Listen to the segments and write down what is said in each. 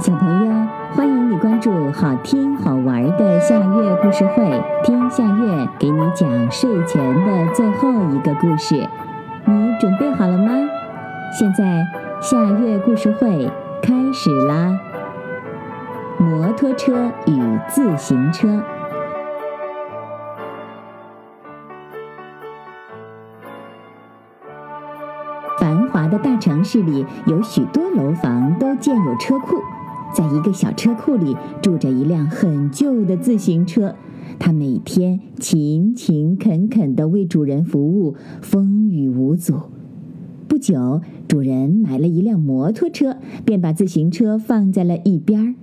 小朋友，欢迎你关注“好听好玩的夏月故事会”，听夏月给你讲睡前的最后一个故事。你准备好了吗？现在夏月故事会开始啦！摩托车与自行车。繁华的大城市里，有许多楼房都建有车库。在一个小车库里，住着一辆很旧的自行车。它每天勤勤恳恳地为主人服务，风雨无阻。不久，主人买了一辆摩托车，便把自行车放在了一边儿。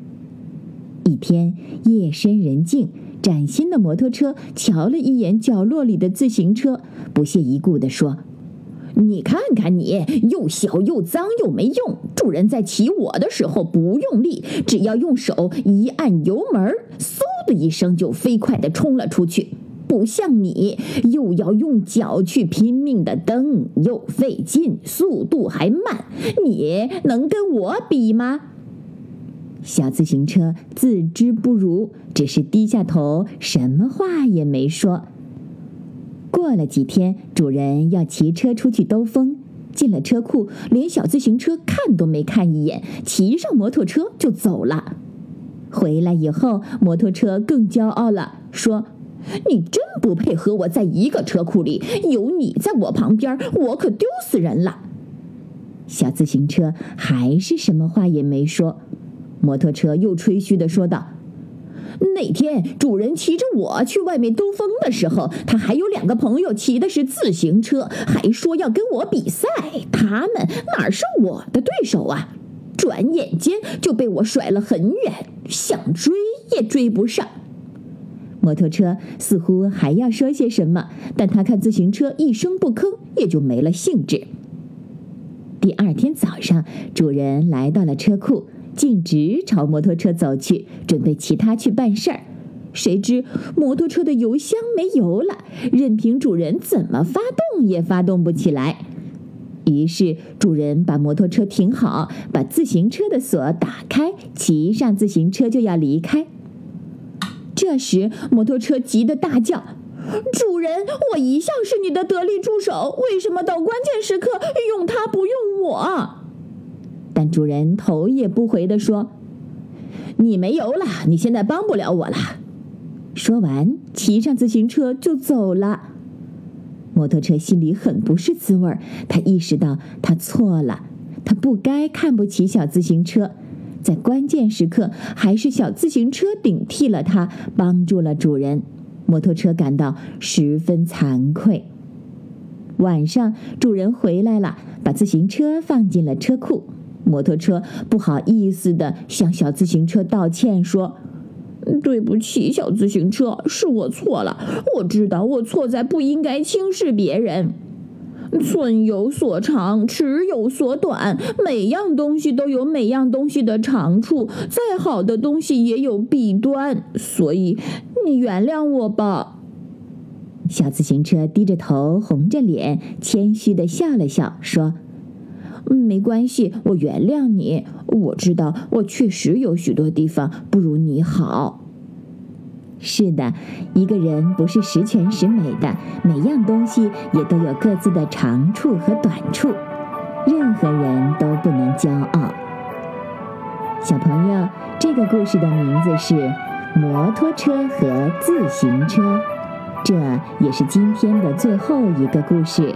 一天，夜深人静，崭新的摩托车瞧了一眼角落里的自行车，不屑一顾地说。你看看你，又小又脏又没用。主人在骑我的时候不用力，只要用手一按油门，嗖的一声就飞快地冲了出去。不像你，又要用脚去拼命的蹬，又费劲，速度还慢。你能跟我比吗？小自行车自知不如，只是低下头，什么话也没说。过了几天，主人要骑车出去兜风，进了车库，连小自行车看都没看一眼，骑上摩托车就走了。回来以后，摩托车更骄傲了，说：“你真不配和我在一个车库里，有你在我旁边，我可丢死人了。”小自行车还是什么话也没说。摩托车又吹嘘的说道。那天主人骑着我去外面兜风的时候，他还有两个朋友骑的是自行车，还说要跟我比赛。他们哪是我的对手啊？转眼间就被我甩了很远，想追也追不上。摩托车似乎还要说些什么，但他看自行车一声不吭，也就没了兴致。第二天早上，主人来到了车库。径直朝摩托车走去，准备骑它去办事儿。谁知摩托车的油箱没油了，任凭主人怎么发动也发动不起来。于是主人把摩托车停好，把自行车的锁打开，骑上自行车就要离开。这时摩托车急得大叫：“主人，我一向是你的得力助手，为什么到关键时刻用它不用我？”但主人头也不回地说：“你没油了，你现在帮不了我了。”说完，骑上自行车就走了。摩托车心里很不是滋味儿，他意识到他错了，他不该看不起小自行车，在关键时刻还是小自行车顶替了他，帮助了主人。摩托车感到十分惭愧。晚上，主人回来了，把自行车放进了车库。摩托车不好意思的向小自行车道歉说：“对不起，小自行车，是我错了。我知道我错在不应该轻视别人。寸有所长，尺有所短，每样东西都有每样东西的长处，再好的东西也有弊端。所以，你原谅我吧。”小自行车低着头，红着脸，谦虚的笑了笑，说。没关系，我原谅你。我知道我确实有许多地方不如你好。是的，一个人不是十全十美的，每样东西也都有各自的长处和短处。任何人都不能骄傲。小朋友，这个故事的名字是《摩托车和自行车》，这也是今天的最后一个故事。